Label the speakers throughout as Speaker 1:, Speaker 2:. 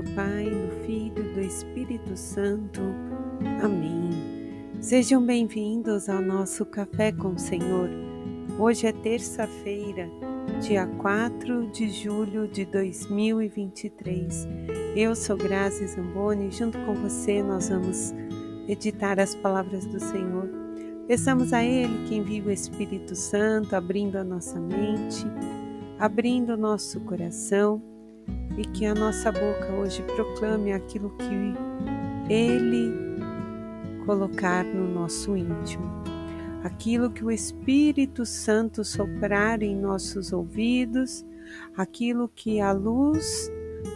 Speaker 1: do Pai, do Filho e do Espírito Santo. Amém. Sejam bem-vindos ao nosso Café com o Senhor. Hoje é terça-feira, dia 4 de julho de 2023. Eu sou Grazi Zamboni e junto com você nós vamos meditar as palavras do Senhor. Peçamos a Ele que envie o Espírito Santo, abrindo a nossa mente, abrindo o nosso coração e que a nossa boca hoje proclame aquilo que Ele colocar no nosso íntimo, aquilo que o Espírito Santo soprar em nossos ouvidos, aquilo que a luz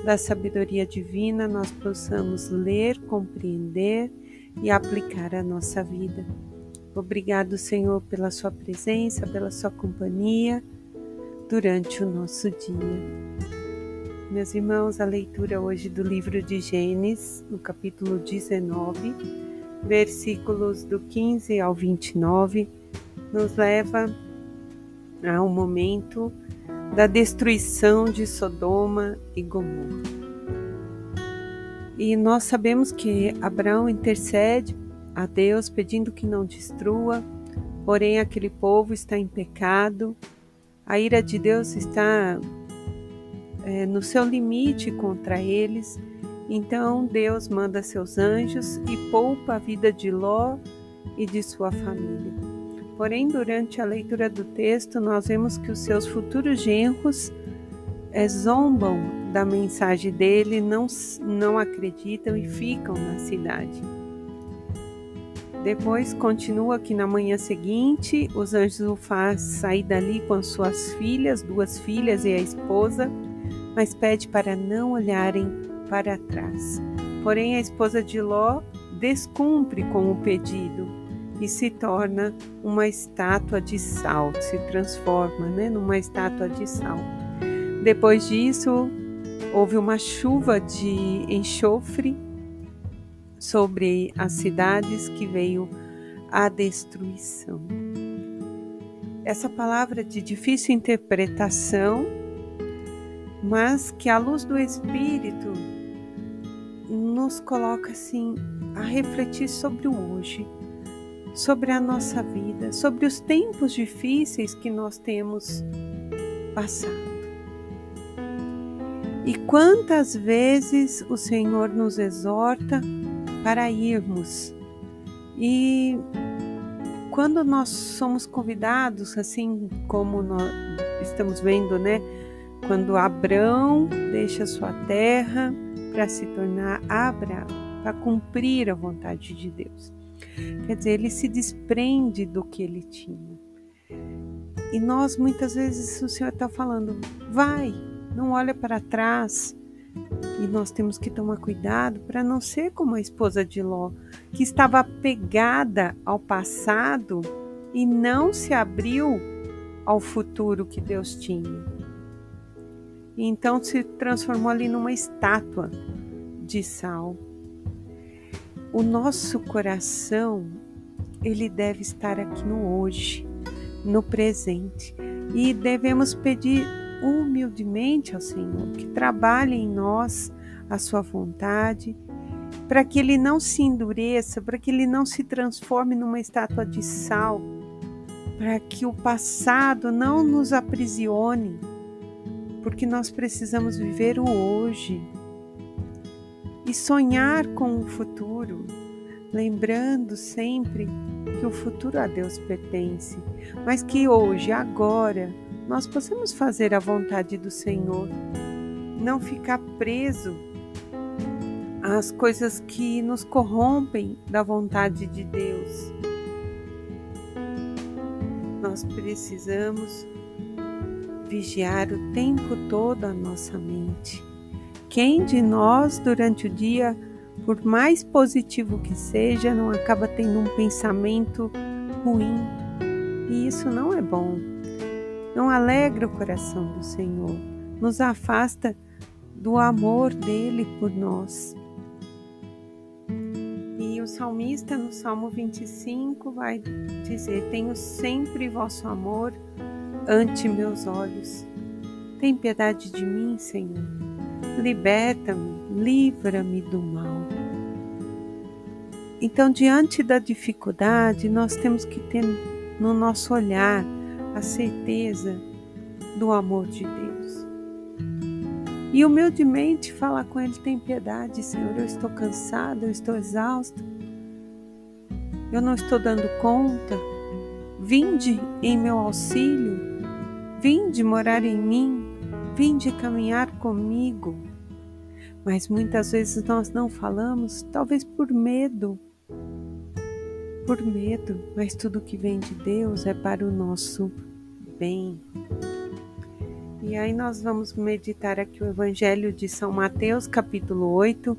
Speaker 1: da sabedoria divina nós possamos ler, compreender e aplicar à nossa vida. Obrigado, Senhor, pela Sua presença, pela Sua companhia durante o nosso dia. Meus irmãos, a leitura hoje do livro de Gênesis, no capítulo 19, versículos do 15 ao 29, nos leva ao momento da destruição de Sodoma e Gomorra. E nós sabemos que Abraão intercede a Deus pedindo que não destrua, porém aquele povo está em pecado, a ira de Deus está é, no seu limite contra eles. Então Deus manda seus anjos e poupa a vida de Ló e de sua família. Porém, durante a leitura do texto, nós vemos que os seus futuros genros é, zombam da mensagem dele, não, não acreditam e ficam na cidade. Depois continua que na manhã seguinte, os anjos o faz sair dali com as suas filhas, duas filhas e a esposa, mas pede para não olharem para trás. Porém, a esposa de Ló descumpre com o pedido e se torna uma estátua de sal, se transforma né, numa estátua de sal. Depois disso, houve uma chuva de enxofre sobre as cidades que veio a destruição. Essa palavra de difícil interpretação mas que a luz do Espírito nos coloca assim a refletir sobre o hoje, sobre a nossa vida, sobre os tempos difíceis que nós temos passado. E quantas vezes o Senhor nos exorta para irmos. E quando nós somos convidados, assim como nós estamos vendo, né, quando Abrão deixa sua terra para se tornar Abraão, para cumprir a vontade de Deus. Quer dizer, ele se desprende do que ele tinha. E nós muitas vezes o Senhor está falando, vai, não olha para trás. E nós temos que tomar cuidado para não ser como a esposa de Ló, que estava apegada ao passado e não se abriu ao futuro que Deus tinha e então se transformou ali numa estátua de sal. O nosso coração, ele deve estar aqui no hoje, no presente, e devemos pedir humildemente ao Senhor que trabalhe em nós a sua vontade, para que ele não se endureça, para que ele não se transforme numa estátua de sal, para que o passado não nos aprisione, porque nós precisamos viver o hoje e sonhar com o futuro, lembrando sempre que o futuro a Deus pertence, mas que hoje, agora, nós possamos fazer a vontade do Senhor, não ficar preso às coisas que nos corrompem da vontade de Deus. Nós precisamos vigiar o tempo todo a nossa mente. Quem de nós, durante o dia, por mais positivo que seja, não acaba tendo um pensamento ruim? E isso não é bom. Não alegra o coração do Senhor, nos afasta do amor dele por nós. E o salmista, no Salmo 25, vai dizer: Tenho sempre vosso amor ante meus olhos. Tem piedade de mim, Senhor. liberta-me, livra-me do mal. Então, diante da dificuldade, nós temos que ter no nosso olhar a certeza do amor de Deus. E humildemente falar com Ele: tem piedade, Senhor, eu estou cansada, eu estou exausta, eu não estou dando conta. Vinde em meu auxílio, vinde morar em mim, vinde caminhar comigo. Mas muitas vezes nós não falamos, talvez por medo. Por medo, mas tudo que vem de Deus é para o nosso bem. E aí nós vamos meditar aqui o Evangelho de São Mateus, capítulo 8,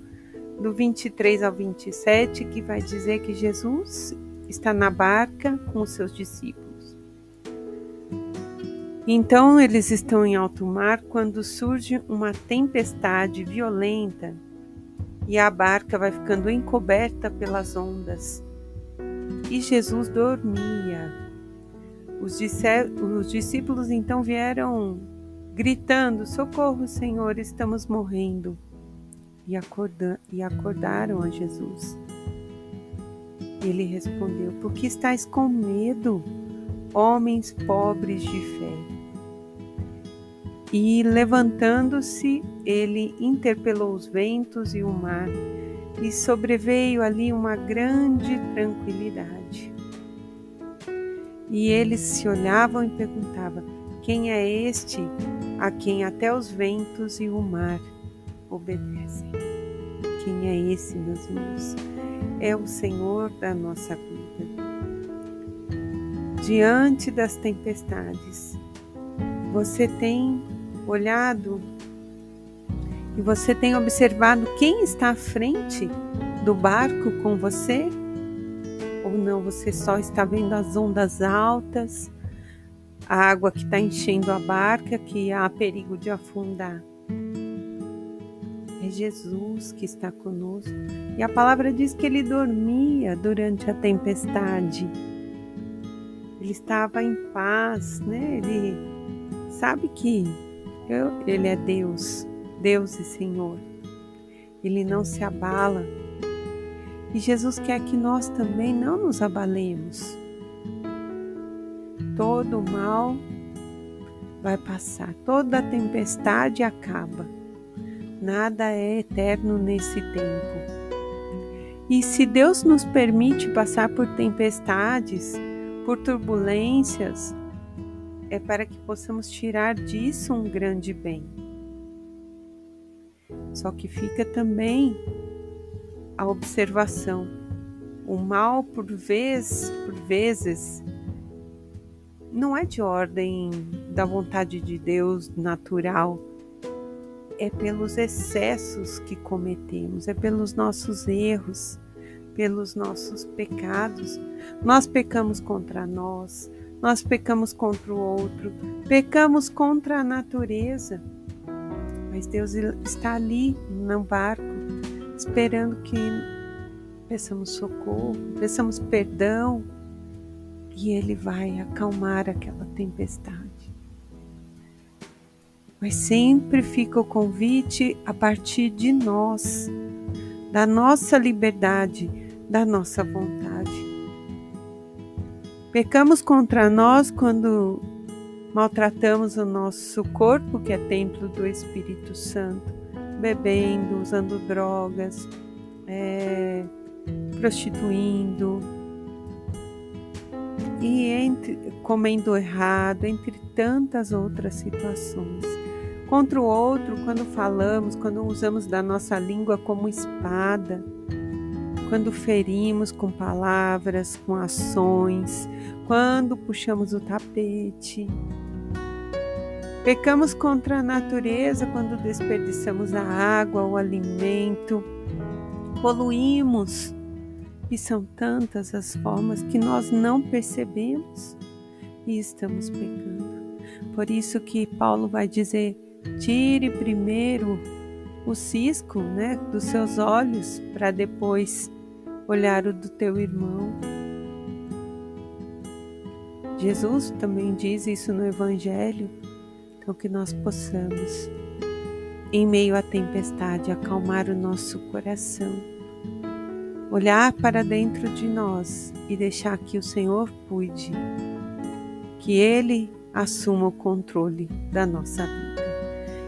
Speaker 1: do 23 ao 27, que vai dizer que Jesus está na barca com os seus discípulos. Então eles estão em alto mar quando surge uma tempestade violenta e a barca vai ficando encoberta pelas ondas. E Jesus dormia. Os, discípulos então vieram gritando: Socorro, Senhor, estamos morrendo e, acorda, e acordaram a Jesus. Ele respondeu: Por que estáis com medo, homens pobres de fé? E levantando-se, ele interpelou os ventos e o mar, e sobreveio ali uma grande tranquilidade. E eles se olhavam e perguntavam: Quem é este a quem até os ventos e o mar obedecem. Quem é esse, meus irmãos? É o Senhor da nossa vida. Diante das tempestades, você tem olhado e você tem observado quem está à frente do barco com você? Ou não, você só está vendo as ondas altas, a água que está enchendo a barca, que há perigo de afundar? É Jesus que está conosco. E a palavra diz que ele dormia durante a tempestade. Ele estava em paz, né? Ele sabe que ele é Deus, Deus e Senhor. Ele não se abala. E Jesus quer que nós também não nos abalemos. Todo mal vai passar, toda tempestade acaba. Nada é eterno nesse tempo. E se Deus nos permite passar por tempestades, por turbulências, é para que possamos tirar disso um grande bem. Só que fica também a observação. O mal, por vez, por vezes, não é de ordem da vontade de Deus natural é pelos excessos que cometemos, é pelos nossos erros, pelos nossos pecados. Nós pecamos contra nós, nós pecamos contra o outro, pecamos contra a natureza. Mas Deus está ali no barco, esperando que peçamos socorro, peçamos perdão, e Ele vai acalmar aquela tempestade mas sempre fica o convite a partir de nós, da nossa liberdade, da nossa vontade. Pecamos contra nós quando maltratamos o nosso corpo, que é templo do Espírito Santo, bebendo, usando drogas, é, prostituindo e entre, comendo errado, entre tantas outras situações. Contra o outro quando falamos, quando usamos da nossa língua como espada, quando ferimos com palavras, com ações, quando puxamos o tapete. Pecamos contra a natureza quando desperdiçamos a água, o alimento, poluímos. E são tantas as formas que nós não percebemos e estamos pecando. Por isso que Paulo vai dizer: Tire primeiro o cisco né, dos seus olhos para depois olhar o do teu irmão. Jesus também diz isso no Evangelho, então que nós possamos, em meio à tempestade, acalmar o nosso coração, olhar para dentro de nós e deixar que o Senhor cuide, que Ele assuma o controle da nossa vida.